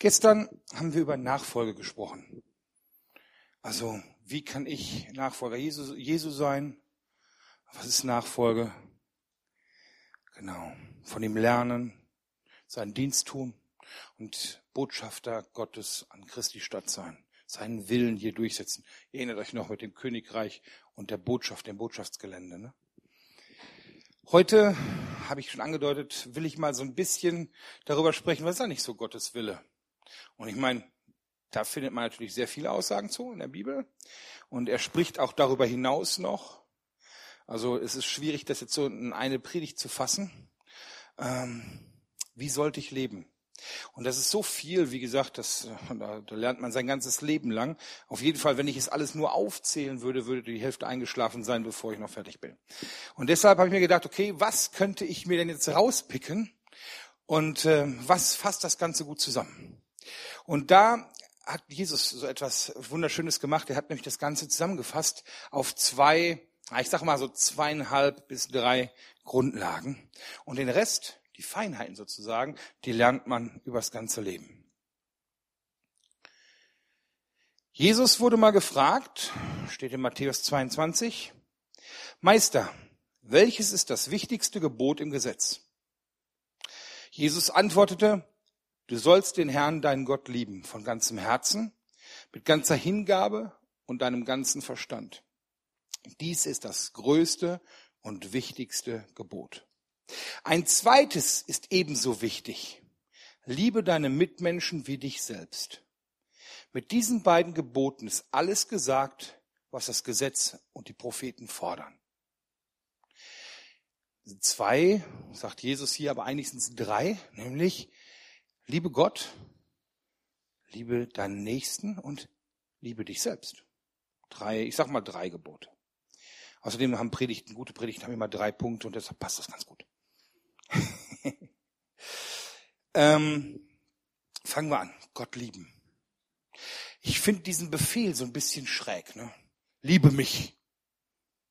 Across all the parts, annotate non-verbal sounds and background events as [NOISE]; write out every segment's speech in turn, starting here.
Gestern haben wir über Nachfolge gesprochen. Also, wie kann ich Nachfolger Jesu, Jesu sein? Was ist Nachfolge? Genau. Von ihm lernen, seinen Dienst tun und Botschafter Gottes an Christi Stadt sein. Seinen Willen hier durchsetzen. Ihr erinnert euch noch mit dem Königreich und der Botschaft, dem Botschaftsgelände. Ne? Heute, habe ich schon angedeutet, will ich mal so ein bisschen darüber sprechen, was ist eigentlich so Gottes Wille? Und ich meine, da findet man natürlich sehr viele Aussagen zu in der Bibel. Und er spricht auch darüber hinaus noch. Also es ist schwierig, das jetzt so in eine Predigt zu fassen. Ähm, wie sollte ich leben? Und das ist so viel, wie gesagt, das, da, da lernt man sein ganzes Leben lang. Auf jeden Fall, wenn ich es alles nur aufzählen würde, würde die Hälfte eingeschlafen sein, bevor ich noch fertig bin. Und deshalb habe ich mir gedacht, okay, was könnte ich mir denn jetzt rauspicken? Und äh, was fasst das Ganze gut zusammen? Und da hat Jesus so etwas Wunderschönes gemacht. Er hat nämlich das Ganze zusammengefasst auf zwei, ich sag mal so zweieinhalb bis drei Grundlagen. Und den Rest, die Feinheiten sozusagen, die lernt man übers ganze Leben. Jesus wurde mal gefragt, steht in Matthäus 22, Meister, welches ist das wichtigste Gebot im Gesetz? Jesus antwortete, Du sollst den Herrn, deinen Gott, lieben, von ganzem Herzen, mit ganzer Hingabe und deinem ganzen Verstand. Dies ist das größte und wichtigste Gebot. Ein zweites ist ebenso wichtig. Liebe deine Mitmenschen wie dich selbst. Mit diesen beiden Geboten ist alles gesagt, was das Gesetz und die Propheten fordern. Zwei, sagt Jesus hier, aber eigentlich sind es drei, nämlich Liebe Gott, liebe deinen Nächsten und liebe dich selbst. Drei, ich sag mal drei Gebote. Außerdem haben Predigten, gute Predigten haben immer drei Punkte und deshalb passt das ganz gut. [LAUGHS] ähm, fangen wir an. Gott lieben. Ich finde diesen Befehl so ein bisschen schräg. Ne? Liebe mich.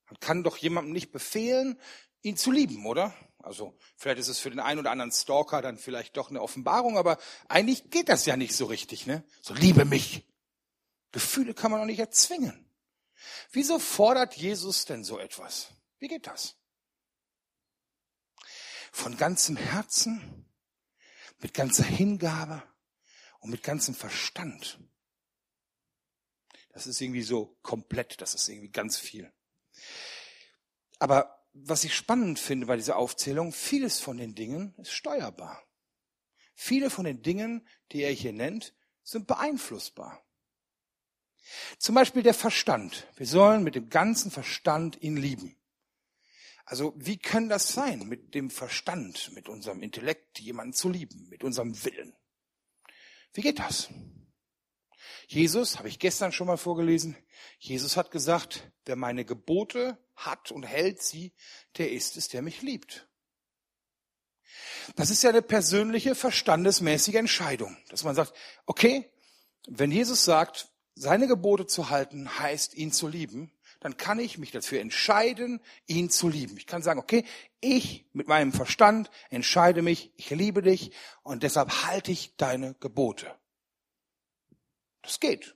Man kann doch jemandem nicht befehlen, ihn zu lieben, oder? Also vielleicht ist es für den einen oder anderen Stalker dann vielleicht doch eine Offenbarung, aber eigentlich geht das ja nicht so richtig. Ne? So liebe mich. Gefühle kann man doch nicht erzwingen. Wieso fordert Jesus denn so etwas? Wie geht das? Von ganzem Herzen, mit ganzer Hingabe und mit ganzem Verstand. Das ist irgendwie so komplett, das ist irgendwie ganz viel. Aber was ich spannend finde bei dieser Aufzählung, vieles von den Dingen ist steuerbar. Viele von den Dingen, die er hier nennt, sind beeinflussbar. Zum Beispiel der Verstand. Wir sollen mit dem ganzen Verstand ihn lieben. Also wie kann das sein, mit dem Verstand, mit unserem Intellekt jemanden zu lieben, mit unserem Willen? Wie geht das? Jesus, habe ich gestern schon mal vorgelesen, Jesus hat gesagt, wer meine Gebote hat und hält sie, der ist es, der mich liebt. Das ist ja eine persönliche, verstandesmäßige Entscheidung, dass man sagt, okay, wenn Jesus sagt, seine Gebote zu halten, heißt ihn zu lieben, dann kann ich mich dafür entscheiden, ihn zu lieben. Ich kann sagen, okay, ich mit meinem Verstand entscheide mich, ich liebe dich und deshalb halte ich deine Gebote. Das geht.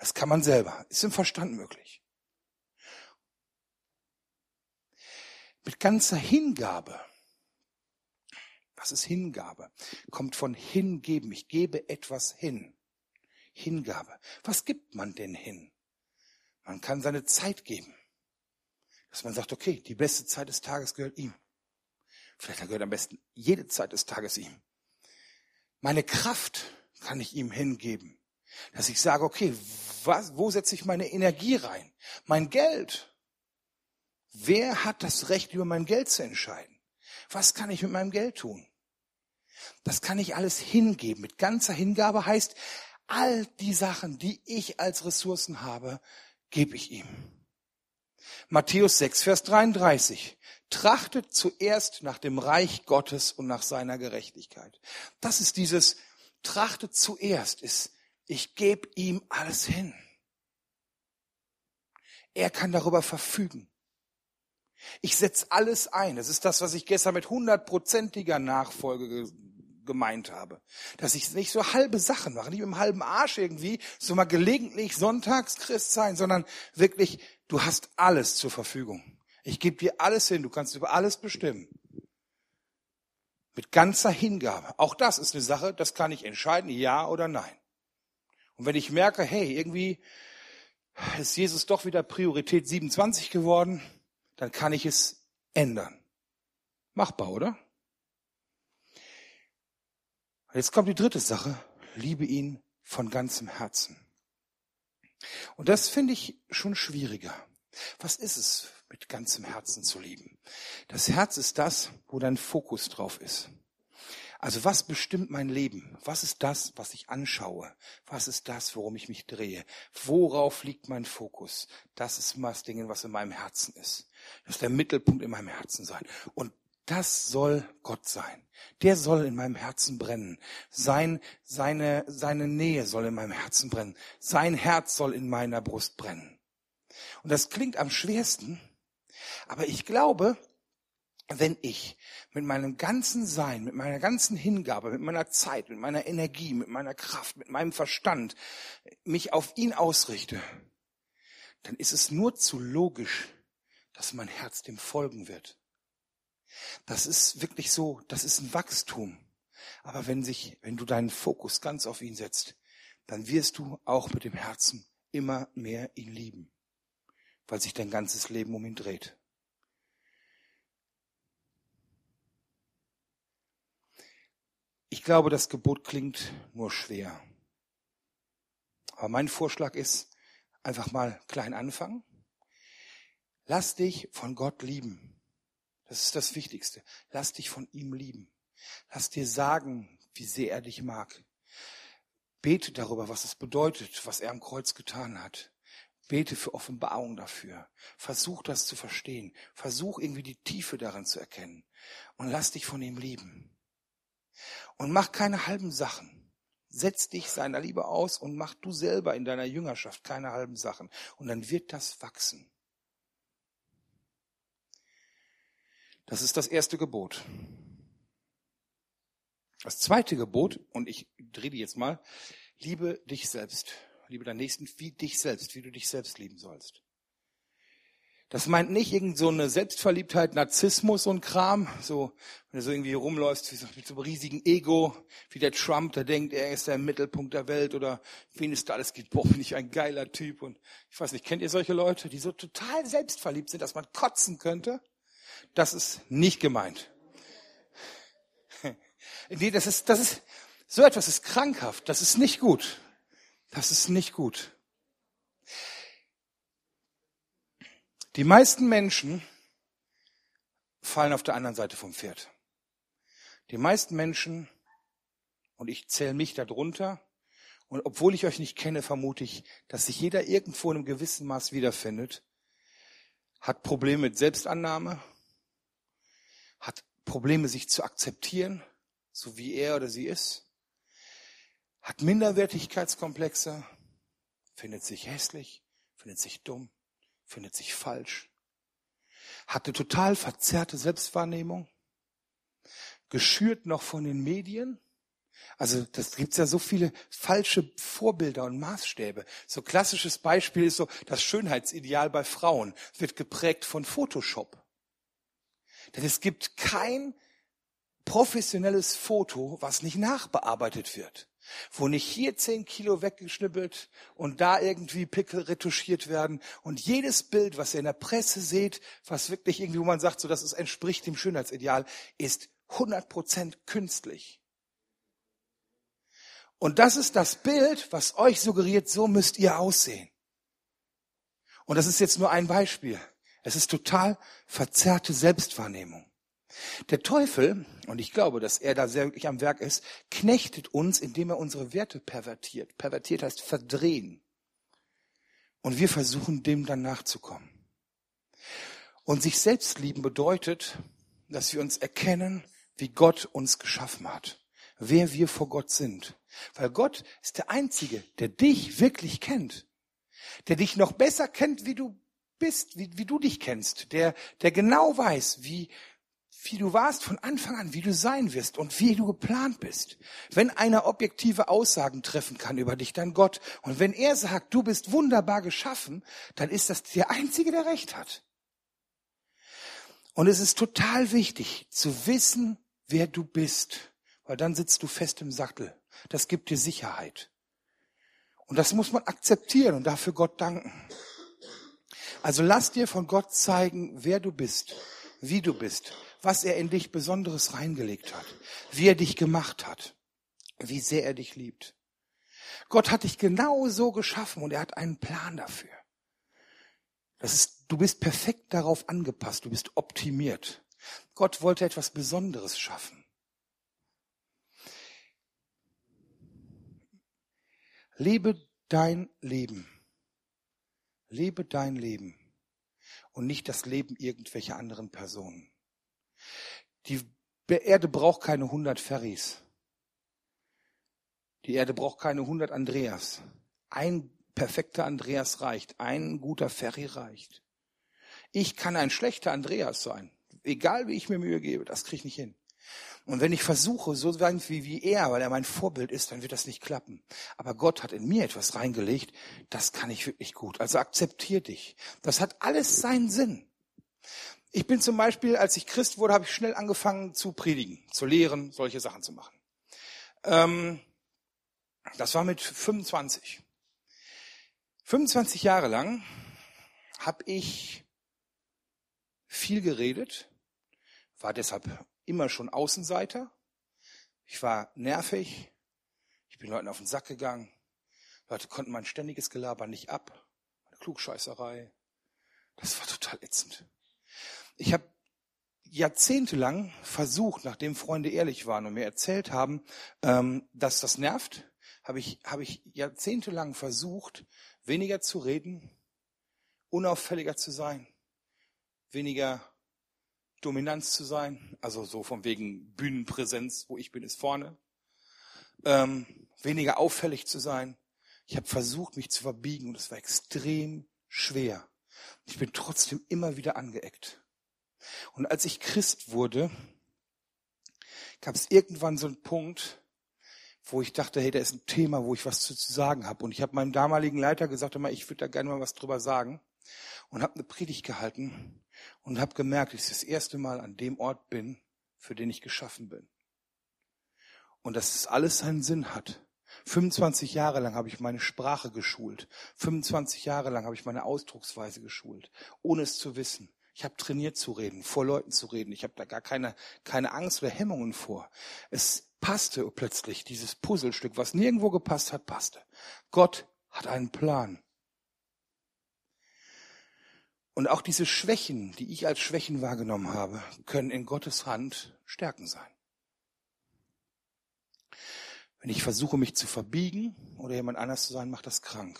Das kann man selber. Ist im Verstand möglich. Mit ganzer Hingabe. Was ist Hingabe? Kommt von hingeben. Ich gebe etwas hin. Hingabe. Was gibt man denn hin? Man kann seine Zeit geben. Dass man sagt, okay, die beste Zeit des Tages gehört ihm. Vielleicht gehört am besten jede Zeit des Tages ihm. Meine Kraft kann ich ihm hingeben. Dass ich sage, okay, was, wo setze ich meine Energie rein? Mein Geld. Wer hat das Recht, über mein Geld zu entscheiden? Was kann ich mit meinem Geld tun? Das kann ich alles hingeben. Mit ganzer Hingabe heißt, all die Sachen, die ich als Ressourcen habe, gebe ich ihm. Matthäus 6, Vers 33. Trachtet zuerst nach dem Reich Gottes und nach seiner Gerechtigkeit. Das ist dieses, trachtet zuerst, ist ich gebe ihm alles hin. Er kann darüber verfügen. Ich setze alles ein. Das ist das, was ich gestern mit hundertprozentiger Nachfolge gemeint habe. Dass ich nicht so halbe Sachen mache, nicht mit einem halben Arsch irgendwie, so mal gelegentlich Sonntagschrist sein, sondern wirklich, du hast alles zur Verfügung. Ich gebe dir alles hin, du kannst über alles bestimmen. Mit ganzer Hingabe. Auch das ist eine Sache, das kann ich entscheiden, ja oder nein. Und wenn ich merke, hey, irgendwie ist Jesus doch wieder Priorität 27 geworden, dann kann ich es ändern. Machbar, oder? Jetzt kommt die dritte Sache. Liebe ihn von ganzem Herzen. Und das finde ich schon schwieriger. Was ist es, mit ganzem Herzen zu lieben? Das Herz ist das, wo dein Fokus drauf ist. Also was bestimmt mein Leben? Was ist das, was ich anschaue? Was ist das, worum ich mich drehe? Worauf liegt mein Fokus? Das ist das Ding, was in meinem Herzen ist. Das ist der Mittelpunkt in meinem Herzen sein. Und das soll Gott sein. Der soll in meinem Herzen brennen. Sein, seine, seine Nähe soll in meinem Herzen brennen. Sein Herz soll in meiner Brust brennen. Und das klingt am schwersten, aber ich glaube, wenn ich mit meinem ganzen Sein, mit meiner ganzen Hingabe, mit meiner Zeit, mit meiner Energie, mit meiner Kraft, mit meinem Verstand mich auf ihn ausrichte, dann ist es nur zu logisch, dass mein Herz dem folgen wird. Das ist wirklich so, das ist ein Wachstum. Aber wenn sich, wenn du deinen Fokus ganz auf ihn setzt, dann wirst du auch mit dem Herzen immer mehr ihn lieben, weil sich dein ganzes Leben um ihn dreht. Ich glaube, das Gebot klingt nur schwer. Aber mein Vorschlag ist, einfach mal klein anfangen. Lass dich von Gott lieben. Das ist das Wichtigste. Lass dich von ihm lieben. Lass dir sagen, wie sehr er dich mag. Bete darüber, was es bedeutet, was er am Kreuz getan hat. Bete für Offenbarung dafür. Versuch das zu verstehen. Versuch irgendwie die Tiefe darin zu erkennen. Und lass dich von ihm lieben. Und mach keine halben Sachen. Setz dich seiner Liebe aus und mach du selber in deiner Jüngerschaft keine halben Sachen. Und dann wird das wachsen. Das ist das erste Gebot. Das zweite Gebot, und ich drehe die jetzt mal, liebe dich selbst. Liebe deinen Nächsten wie dich selbst, wie du dich selbst lieben sollst. Das meint nicht irgend so eine Selbstverliebtheit, Narzissmus und Kram, so, wenn du so irgendwie rumläufst mit so einem riesigen Ego, wie der Trump, der denkt, er ist der Mittelpunkt der Welt oder wen es da alles gibt, boah, bin ich ein geiler Typ und ich weiß nicht, kennt ihr solche Leute, die so total selbstverliebt sind, dass man kotzen könnte? Das ist nicht gemeint. [LAUGHS] Nee, das ist, das ist, so etwas ist krankhaft, das ist nicht gut. Das ist nicht gut. Die meisten Menschen fallen auf der anderen Seite vom Pferd. Die meisten Menschen, und ich zähle mich darunter, und obwohl ich euch nicht kenne, vermute ich, dass sich jeder irgendwo in einem gewissen Maß wiederfindet, hat Probleme mit Selbstannahme, hat Probleme, sich zu akzeptieren, so wie er oder sie ist, hat Minderwertigkeitskomplexe, findet sich hässlich, findet sich dumm, findet sich falsch, hat eine total verzerrte Selbstwahrnehmung, geschürt noch von den Medien. Also das gibt's ja so viele falsche Vorbilder und Maßstäbe. So klassisches Beispiel ist so das Schönheitsideal bei Frauen wird geprägt von Photoshop. Denn es gibt kein professionelles Foto, was nicht nachbearbeitet wird wo nicht hier zehn Kilo weggeschnippelt und da irgendwie Pickel retuschiert werden und jedes Bild, was ihr in der Presse seht, was wirklich irgendwie, wo man sagt, so, dass es entspricht dem Schönheitsideal, ist 100% künstlich. Und das ist das Bild, was euch suggeriert, so müsst ihr aussehen. Und das ist jetzt nur ein Beispiel. Es ist total verzerrte Selbstwahrnehmung. Der Teufel, und ich glaube, dass er da sehr wirklich am Werk ist, knechtet uns, indem er unsere Werte pervertiert. Pervertiert heißt verdrehen. Und wir versuchen, dem dann nachzukommen. Und sich selbst lieben bedeutet, dass wir uns erkennen, wie Gott uns geschaffen hat. Wer wir vor Gott sind. Weil Gott ist der Einzige, der dich wirklich kennt. Der dich noch besser kennt, wie du bist, wie, wie du dich kennst. Der, der genau weiß, wie, wie du warst von Anfang an, wie du sein wirst und wie du geplant bist. Wenn einer objektive Aussagen treffen kann über dich, dann Gott. Und wenn er sagt, du bist wunderbar geschaffen, dann ist das der Einzige, der Recht hat. Und es ist total wichtig zu wissen, wer du bist, weil dann sitzt du fest im Sattel. Das gibt dir Sicherheit. Und das muss man akzeptieren und dafür Gott danken. Also lass dir von Gott zeigen, wer du bist, wie du bist, was er in dich Besonderes reingelegt hat, wie er dich gemacht hat, wie sehr er dich liebt. Gott hat dich genau so geschaffen und er hat einen Plan dafür. Das ist, du bist perfekt darauf angepasst, du bist optimiert. Gott wollte etwas Besonderes schaffen. Lebe dein Leben. Lebe dein Leben und nicht das Leben irgendwelcher anderen Personen. Die Erde braucht keine 100 Ferries. Die Erde braucht keine 100 Andreas. Ein perfekter Andreas reicht. Ein guter Ferry reicht. Ich kann ein schlechter Andreas sein. Egal wie ich mir Mühe gebe, das kriege ich nicht hin. Und wenn ich versuche, so sein wie, wie er, weil er mein Vorbild ist, dann wird das nicht klappen. Aber Gott hat in mir etwas reingelegt, das kann ich wirklich gut. Also akzeptier dich. Das hat alles seinen Sinn. Ich bin zum Beispiel, als ich Christ wurde, habe ich schnell angefangen zu predigen, zu lehren, solche Sachen zu machen. Ähm, das war mit 25. 25 Jahre lang habe ich viel geredet, war deshalb immer schon Außenseiter. Ich war nervig. Ich bin Leuten auf den Sack gegangen. Leute konnten mein ständiges Gelaber nicht ab. Meine Klugscheißerei. Das war total ätzend. Ich habe jahrzehntelang versucht, nachdem Freunde ehrlich waren und mir erzählt haben, ähm, dass das nervt, habe ich, habe ich jahrzehntelang versucht, weniger zu reden, unauffälliger zu sein, weniger Dominanz zu sein, also so von wegen Bühnenpräsenz, wo ich bin, ist vorne, ähm, weniger auffällig zu sein. Ich habe versucht, mich zu verbiegen und es war extrem schwer. Ich bin trotzdem immer wieder angeeckt. Und als ich Christ wurde, gab es irgendwann so einen Punkt, wo ich dachte, hey, da ist ein Thema, wo ich was zu, zu sagen habe. Und ich habe meinem damaligen Leiter gesagt, immer, ich würde da gerne mal was drüber sagen. Und habe eine Predigt gehalten und habe gemerkt, dass ich das erste Mal an dem Ort bin, für den ich geschaffen bin. Und dass es alles seinen Sinn hat. 25 Jahre lang habe ich meine Sprache geschult. 25 Jahre lang habe ich meine Ausdrucksweise geschult, ohne es zu wissen. Ich habe trainiert zu reden, vor Leuten zu reden. Ich habe da gar keine, keine Angst oder Hemmungen vor. Es passte plötzlich, dieses Puzzlestück, was nirgendwo gepasst hat, passte. Gott hat einen Plan. Und auch diese Schwächen, die ich als Schwächen wahrgenommen habe, können in Gottes Hand Stärken sein. Wenn ich versuche, mich zu verbiegen oder jemand anders zu sein, macht das krank.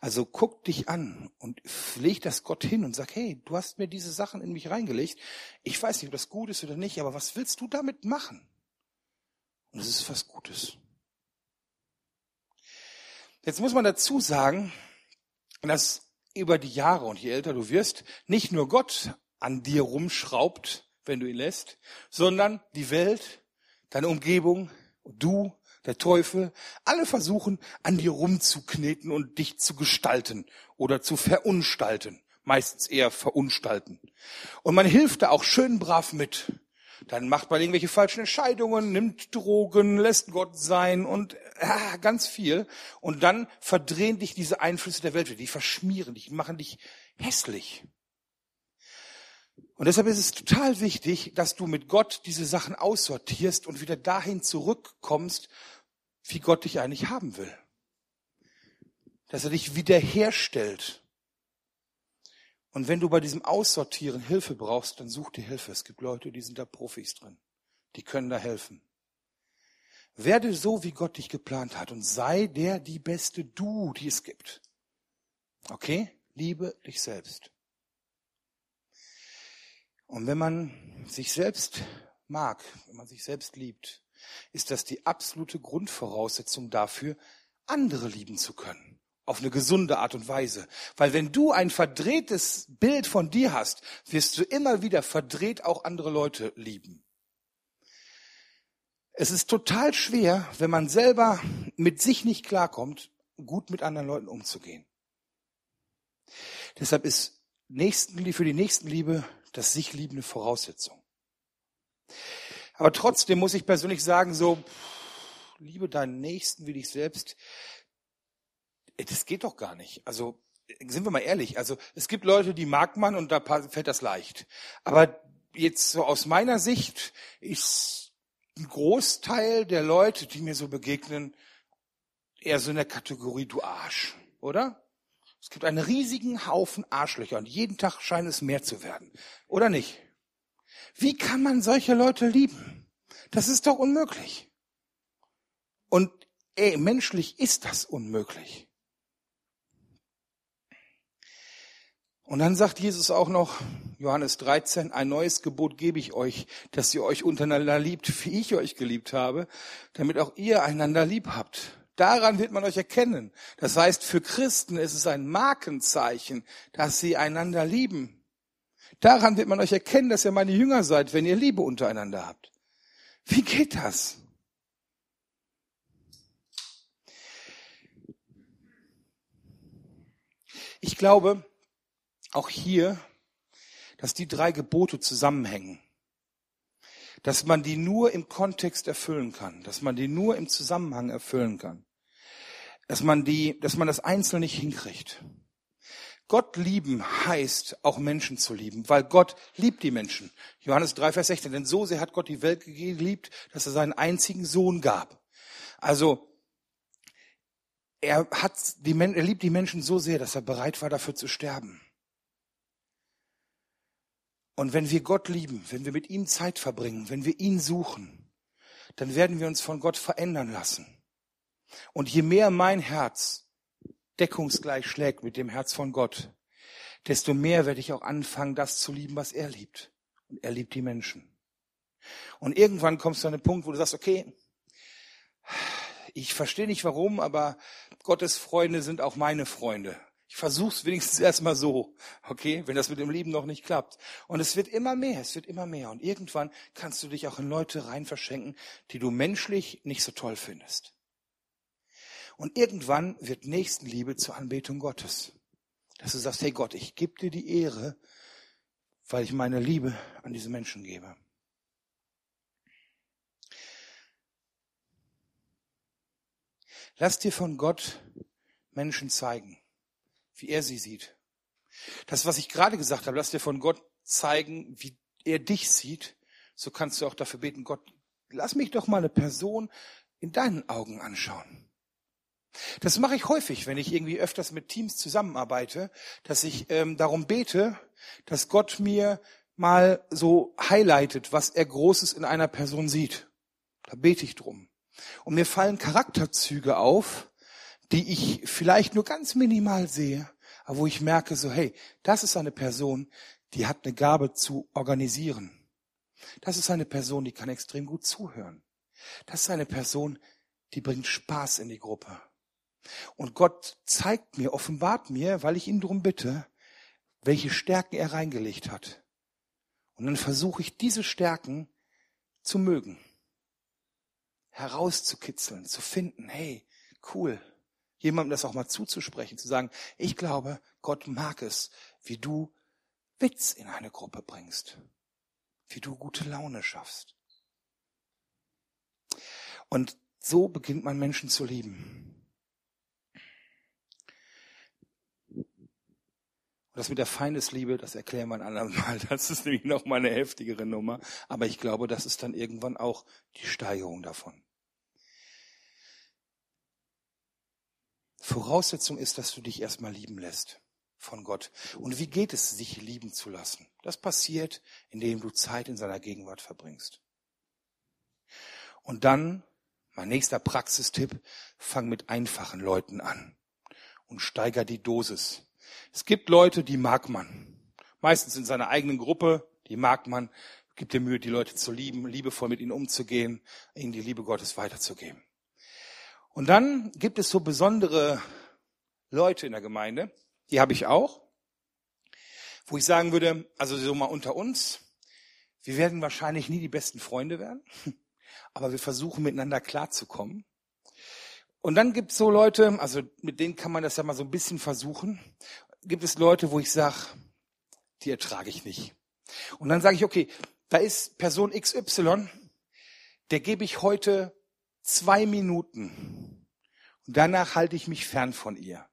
Also guck dich an und leg das Gott hin und sag, hey, du hast mir diese Sachen in mich reingelegt. Ich weiß nicht, ob das gut ist oder nicht, aber was willst du damit machen? Und es ist was Gutes. Jetzt muss man dazu sagen, dass über die Jahre und je älter du wirst, nicht nur Gott an dir rumschraubt, wenn du ihn lässt, sondern die Welt, deine Umgebung, du, der Teufel, alle versuchen an dir rumzukneten und dich zu gestalten oder zu verunstalten. Meistens eher verunstalten. Und man hilft da auch schön brav mit. Dann macht man irgendwelche falschen Entscheidungen, nimmt Drogen, lässt Gott sein und ja, ganz viel. Und dann verdrehen dich diese Einflüsse der Welt, die verschmieren dich, machen dich hässlich. Und deshalb ist es total wichtig, dass du mit Gott diese Sachen aussortierst und wieder dahin zurückkommst, wie Gott dich eigentlich haben will. Dass er dich wiederherstellt und wenn du bei diesem Aussortieren Hilfe brauchst, dann such dir Hilfe. Es gibt Leute, die sind da Profis drin. Die können da helfen. Werde so, wie Gott dich geplant hat und sei der die beste Du, die es gibt. Okay? Liebe dich selbst. Und wenn man sich selbst mag, wenn man sich selbst liebt, ist das die absolute Grundvoraussetzung dafür, andere lieben zu können auf eine gesunde Art und Weise. Weil wenn du ein verdrehtes Bild von dir hast, wirst du immer wieder verdreht auch andere Leute lieben. Es ist total schwer, wenn man selber mit sich nicht klarkommt, gut mit anderen Leuten umzugehen. Deshalb ist für die Nächstenliebe das sich liebende Voraussetzung. Aber trotzdem muss ich persönlich sagen, so, liebe deinen Nächsten wie dich selbst, das geht doch gar nicht. Also, sind wir mal ehrlich, also es gibt Leute, die mag man und da fällt das leicht. Aber jetzt so aus meiner Sicht ist ein Großteil der Leute, die mir so begegnen, eher so in der Kategorie du Arsch, oder? Es gibt einen riesigen Haufen Arschlöcher und jeden Tag scheint es mehr zu werden. Oder nicht? Wie kann man solche Leute lieben? Das ist doch unmöglich. Und ey, menschlich ist das unmöglich. Und dann sagt Jesus auch noch, Johannes 13, ein neues Gebot gebe ich euch, dass ihr euch untereinander liebt, wie ich euch geliebt habe, damit auch ihr einander lieb habt. Daran wird man euch erkennen. Das heißt, für Christen ist es ein Markenzeichen, dass sie einander lieben. Daran wird man euch erkennen, dass ihr meine Jünger seid, wenn ihr Liebe untereinander habt. Wie geht das? Ich glaube, auch hier, dass die drei Gebote zusammenhängen dass man die nur im Kontext erfüllen kann, dass man die nur im Zusammenhang erfüllen kann dass man die, dass man das einzeln nicht hinkriegt. Gott lieben heißt auch Menschen zu lieben, weil Gott liebt die Menschen. Johannes 3, Vers 16. Denn so sehr hat Gott die Welt geliebt, dass er seinen einzigen Sohn gab. Also, er hat die, er liebt die Menschen so sehr, dass er bereit war, dafür zu sterben. Und wenn wir Gott lieben, wenn wir mit ihm Zeit verbringen, wenn wir ihn suchen, dann werden wir uns von Gott verändern lassen. Und je mehr mein Herz deckungsgleich schlägt mit dem Herz von Gott, desto mehr werde ich auch anfangen, das zu lieben, was er liebt. Und er liebt die Menschen. Und irgendwann kommst du an den Punkt, wo du sagst, okay, ich verstehe nicht warum, aber Gottes Freunde sind auch meine Freunde. Ich versuch's wenigstens [LAUGHS] erstmal so, okay, wenn das mit dem Lieben noch nicht klappt. Und es wird immer mehr, es wird immer mehr. Und irgendwann kannst du dich auch in Leute rein verschenken, die du menschlich nicht so toll findest. Und irgendwann wird Nächstenliebe zur Anbetung Gottes. Dass du sagst, hey Gott, ich gebe dir die Ehre, weil ich meine Liebe an diese Menschen gebe. Lass dir von Gott Menschen zeigen, wie er sie sieht. Das, was ich gerade gesagt habe, lass dir von Gott zeigen, wie er dich sieht. So kannst du auch dafür beten, Gott, lass mich doch mal eine Person in deinen Augen anschauen. Das mache ich häufig, wenn ich irgendwie öfters mit Teams zusammenarbeite, dass ich ähm, darum bete, dass Gott mir mal so highlightet, was er Großes in einer Person sieht. Da bete ich drum. Und mir fallen Charakterzüge auf, die ich vielleicht nur ganz minimal sehe, aber wo ich merke, so, hey, das ist eine Person, die hat eine Gabe zu organisieren. Das ist eine Person, die kann extrem gut zuhören. Das ist eine Person, die bringt Spaß in die Gruppe. Und Gott zeigt mir, offenbart mir, weil ich ihn darum bitte, welche Stärken er reingelegt hat. Und dann versuche ich diese Stärken zu mögen, herauszukitzeln, zu finden, hey, cool, jemandem das auch mal zuzusprechen, zu sagen, ich glaube, Gott mag es, wie du Witz in eine Gruppe bringst, wie du gute Laune schaffst. Und so beginnt man Menschen zu lieben. Das mit der Feindesliebe, das erklären wir ein andermal. [LAUGHS] Das ist nämlich noch mal eine heftigere Nummer. Aber ich glaube, das ist dann irgendwann auch die Steigerung davon. Voraussetzung ist, dass du dich erstmal lieben lässt von Gott. Und wie geht es, sich lieben zu lassen? Das passiert, indem du Zeit in seiner Gegenwart verbringst. Und dann, mein nächster Praxistipp, fang mit einfachen Leuten an und steiger die Dosis. Es gibt Leute, die mag man. Meistens in seiner eigenen Gruppe, die mag man. Gibt dir Mühe, die Leute zu lieben, liebevoll mit ihnen umzugehen, ihnen die Liebe Gottes weiterzugeben. Und dann gibt es so besondere Leute in der Gemeinde, die habe ich auch, wo ich sagen würde, also so mal unter uns, wir werden wahrscheinlich nie die besten Freunde werden, [LAUGHS] aber wir versuchen miteinander klarzukommen. Und dann gibt es so Leute, also mit denen kann man das ja mal so ein bisschen versuchen, gibt es Leute, wo ich sage, die ertrage ich nicht. Und dann sage ich, okay, da ist Person XY, der gebe ich heute zwei Minuten. Und danach halte ich mich fern von ihr.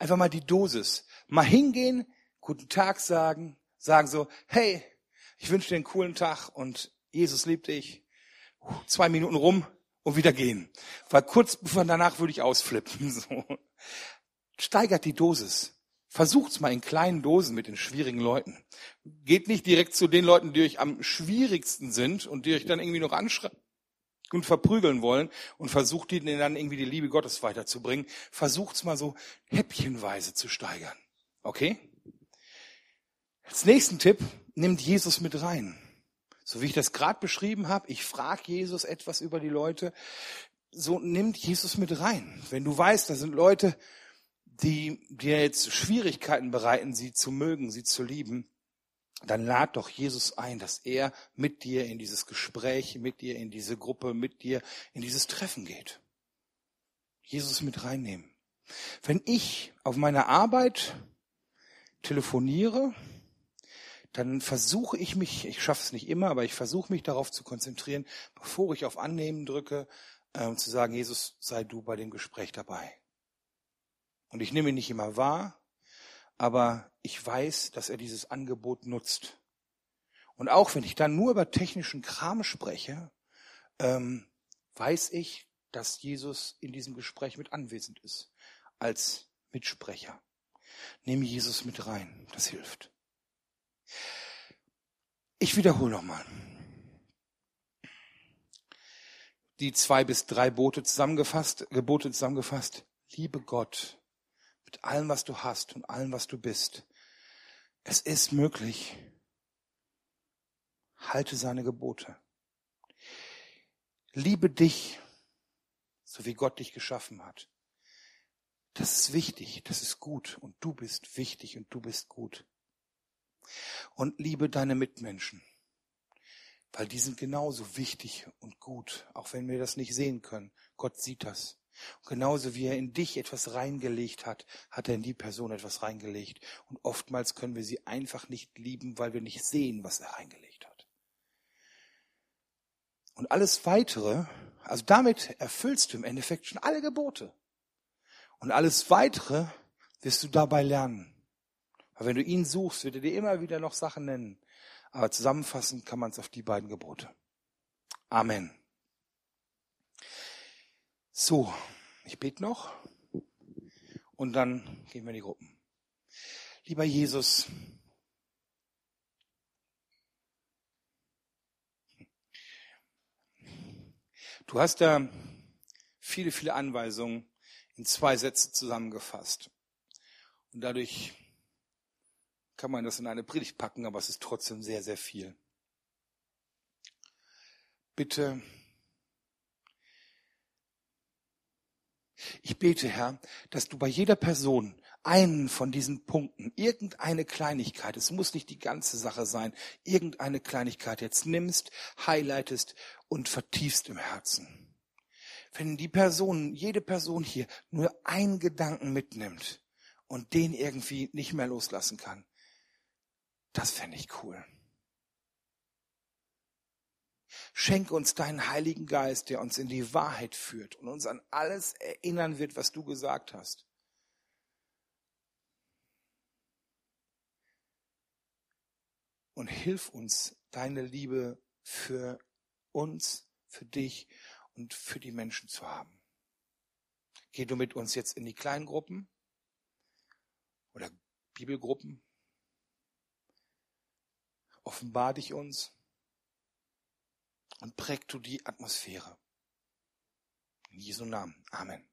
Einfach mal die Dosis. Mal hingehen, guten Tag sagen, sagen so, hey, ich wünsche dir einen coolen Tag und Jesus liebt dich. Zwei Minuten rum und wieder gehen. Weil kurz bevor danach würde ich ausflippen. [LAUGHS] So. Steigert die Dosis. Versucht's mal in kleinen Dosen mit den schwierigen Leuten. Geht nicht direkt zu den Leuten, die euch am schwierigsten sind und die euch dann irgendwie noch anschreien und verprügeln wollen und versucht ihnen dann irgendwie die Liebe Gottes weiterzubringen. Versucht's mal so häppchenweise zu steigern. Okay? Als nächsten Tipp, nimmt Jesus mit rein. So wie ich das gerade beschrieben habe, ich frage Jesus etwas über die Leute, so nimmt Jesus mit rein. Wenn du weißt, da sind Leute, die dir jetzt Schwierigkeiten bereiten, sie zu mögen, sie zu lieben, dann lad doch Jesus ein, dass er mit dir in dieses Gespräch, mit dir in diese Gruppe, mit dir in dieses Treffen geht. Jesus mit reinnehmen. Wenn ich auf meiner Arbeit telefoniere, dann versuche ich mich, ich schaffe es nicht immer, aber ich versuche mich darauf zu konzentrieren, bevor ich auf Annehmen drücke, äh, zu sagen, Jesus, sei du bei dem Gespräch dabei. Und ich nehme ihn nicht immer wahr, aber ich weiß, dass er dieses Angebot nutzt. Und auch wenn ich dann nur über technischen Kram spreche, ähm, weiß ich, dass Jesus in diesem Gespräch mit anwesend ist, als Mitsprecher. Nehme Jesus mit rein, das hilft. Ich wiederhole nochmal. Die zwei bis drei Boote zusammengefasst, Gebote zusammengefasst. Liebe Gott mit allem, was du hast und allem, was du bist. Es ist möglich. Halte seine Gebote. Liebe dich, so wie Gott dich geschaffen hat. Das ist wichtig, das ist gut und du bist wichtig und du bist gut. Und liebe deine Mitmenschen, weil die sind genauso wichtig und gut, auch wenn wir das nicht sehen können. Gott sieht das. Und genauso wie er in dich etwas reingelegt hat, hat er in die Person etwas reingelegt. Und oftmals können wir sie einfach nicht lieben, weil wir nicht sehen, was er reingelegt hat. Und alles weitere, also damit erfüllst du im Endeffekt schon alle Gebote. Und alles weitere wirst du dabei lernen. Aber wenn du ihn suchst, wird er dir immer wieder noch Sachen nennen. Aber zusammenfassend kann man es auf die beiden Gebote. Amen. So, ich bete noch und dann gehen wir in die Gruppen. Lieber Jesus, du hast da viele, viele Anweisungen in zwei Sätze zusammengefasst. Und dadurch kann man das in eine Predigt packen, aber es ist trotzdem sehr, sehr viel. Bitte Ich bete, Herr, dass du bei jeder Person einen von diesen Punkten, irgendeine Kleinigkeit, es muss nicht die ganze Sache sein, irgendeine Kleinigkeit jetzt nimmst, highlightest und vertiefst im Herzen. Wenn die Person, jede Person hier nur einen Gedanken mitnimmt und den irgendwie nicht mehr loslassen kann, das fände ich cool. Schenk uns deinen Heiligen Geist, der uns in die Wahrheit führt und uns an alles erinnern wird, was du gesagt hast. Und hilf uns, deine Liebe für uns, für dich und für die Menschen zu haben. Geh du mit uns jetzt in die kleinen Gruppen oder Bibelgruppen. Offenbar dich uns und präg du die Atmosphäre. In Jesu Namen. Amen.